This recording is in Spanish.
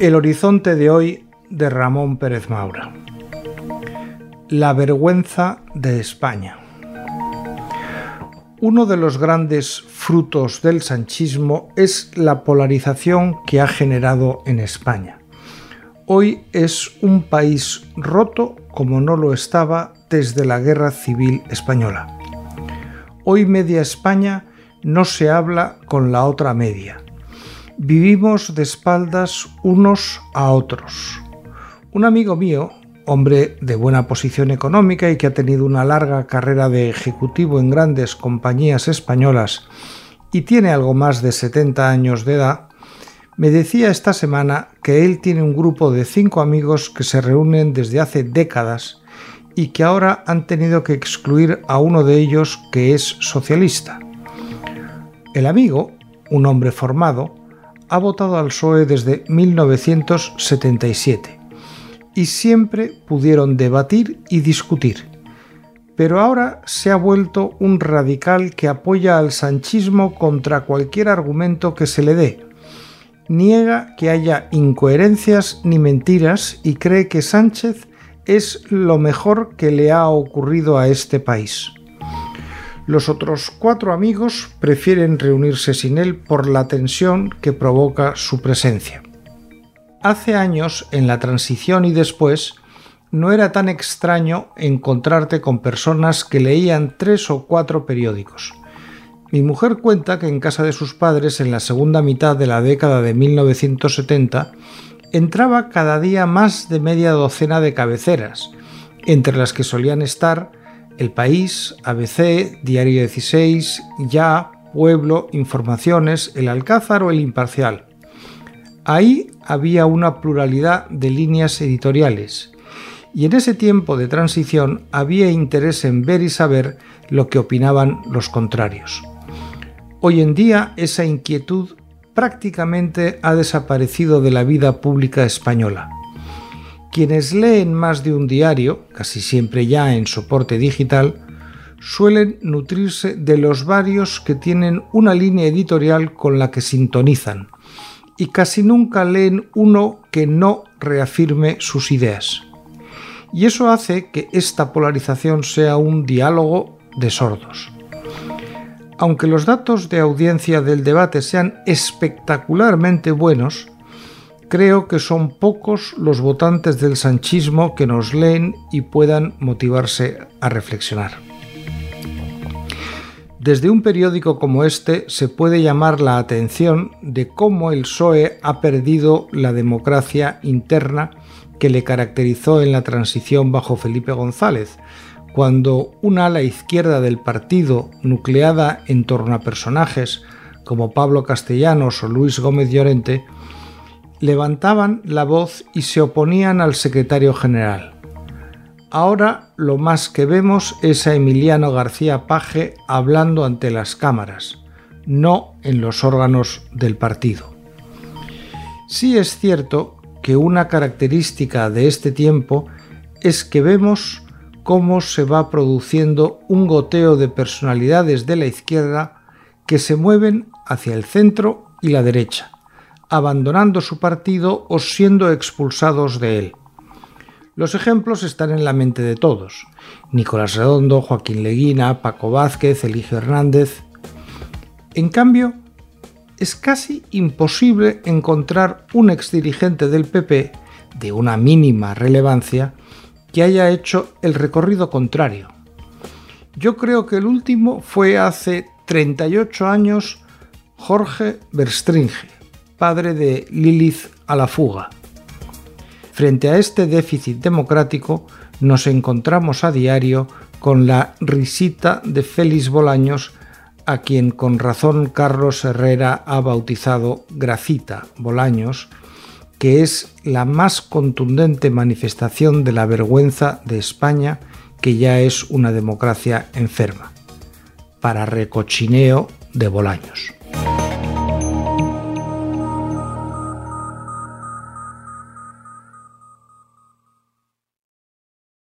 El horizonte de hoy de Ramón Pérez Maura. La vergüenza de España. Uno de los grandes frutos del sanchismo es la polarización que ha generado en España. Hoy es un país roto como no lo estaba desde la Guerra Civil Española. Hoy media España no se habla con la otra media vivimos de espaldas unos a otros. Un amigo mío, hombre de buena posición económica y que ha tenido una larga carrera de ejecutivo en grandes compañías españolas y tiene algo más de 70 años de edad, me decía esta semana que él tiene un grupo de cinco amigos que se reúnen desde hace décadas y que ahora han tenido que excluir a uno de ellos que es socialista. El amigo, un hombre formado, ha votado al PSOE desde 1977 y siempre pudieron debatir y discutir. Pero ahora se ha vuelto un radical que apoya al sanchismo contra cualquier argumento que se le dé. Niega que haya incoherencias ni mentiras y cree que Sánchez es lo mejor que le ha ocurrido a este país. Los otros cuatro amigos prefieren reunirse sin él por la tensión que provoca su presencia. Hace años, en la transición y después, no era tan extraño encontrarte con personas que leían tres o cuatro periódicos. Mi mujer cuenta que en casa de sus padres, en la segunda mitad de la década de 1970, entraba cada día más de media docena de cabeceras, entre las que solían estar el País, ABC, Diario 16, Ya, Pueblo, Informaciones, El Alcázar o El Imparcial. Ahí había una pluralidad de líneas editoriales y en ese tiempo de transición había interés en ver y saber lo que opinaban los contrarios. Hoy en día esa inquietud prácticamente ha desaparecido de la vida pública española. Quienes leen más de un diario, casi siempre ya en soporte digital, suelen nutrirse de los varios que tienen una línea editorial con la que sintonizan, y casi nunca leen uno que no reafirme sus ideas. Y eso hace que esta polarización sea un diálogo de sordos. Aunque los datos de audiencia del debate sean espectacularmente buenos, Creo que son pocos los votantes del sanchismo que nos leen y puedan motivarse a reflexionar. Desde un periódico como este se puede llamar la atención de cómo el PSOE ha perdido la democracia interna que le caracterizó en la transición bajo Felipe González, cuando una ala izquierda del partido, nucleada en torno a personajes como Pablo Castellanos o Luis Gómez Llorente, levantaban la voz y se oponían al secretario general. Ahora lo más que vemos es a Emiliano García Paje hablando ante las cámaras, no en los órganos del partido. Sí es cierto que una característica de este tiempo es que vemos cómo se va produciendo un goteo de personalidades de la izquierda que se mueven hacia el centro y la derecha abandonando su partido o siendo expulsados de él. Los ejemplos están en la mente de todos. Nicolás Redondo, Joaquín Leguina, Paco Vázquez, Eligio Hernández. En cambio, es casi imposible encontrar un exdirigente del PP de una mínima relevancia que haya hecho el recorrido contrario. Yo creo que el último fue hace 38 años Jorge Berstringe, padre de Lilith a la fuga. Frente a este déficit democrático nos encontramos a diario con la risita de Félix Bolaños, a quien con razón Carlos Herrera ha bautizado Gracita Bolaños, que es la más contundente manifestación de la vergüenza de España, que ya es una democracia enferma. Para recochineo de Bolaños.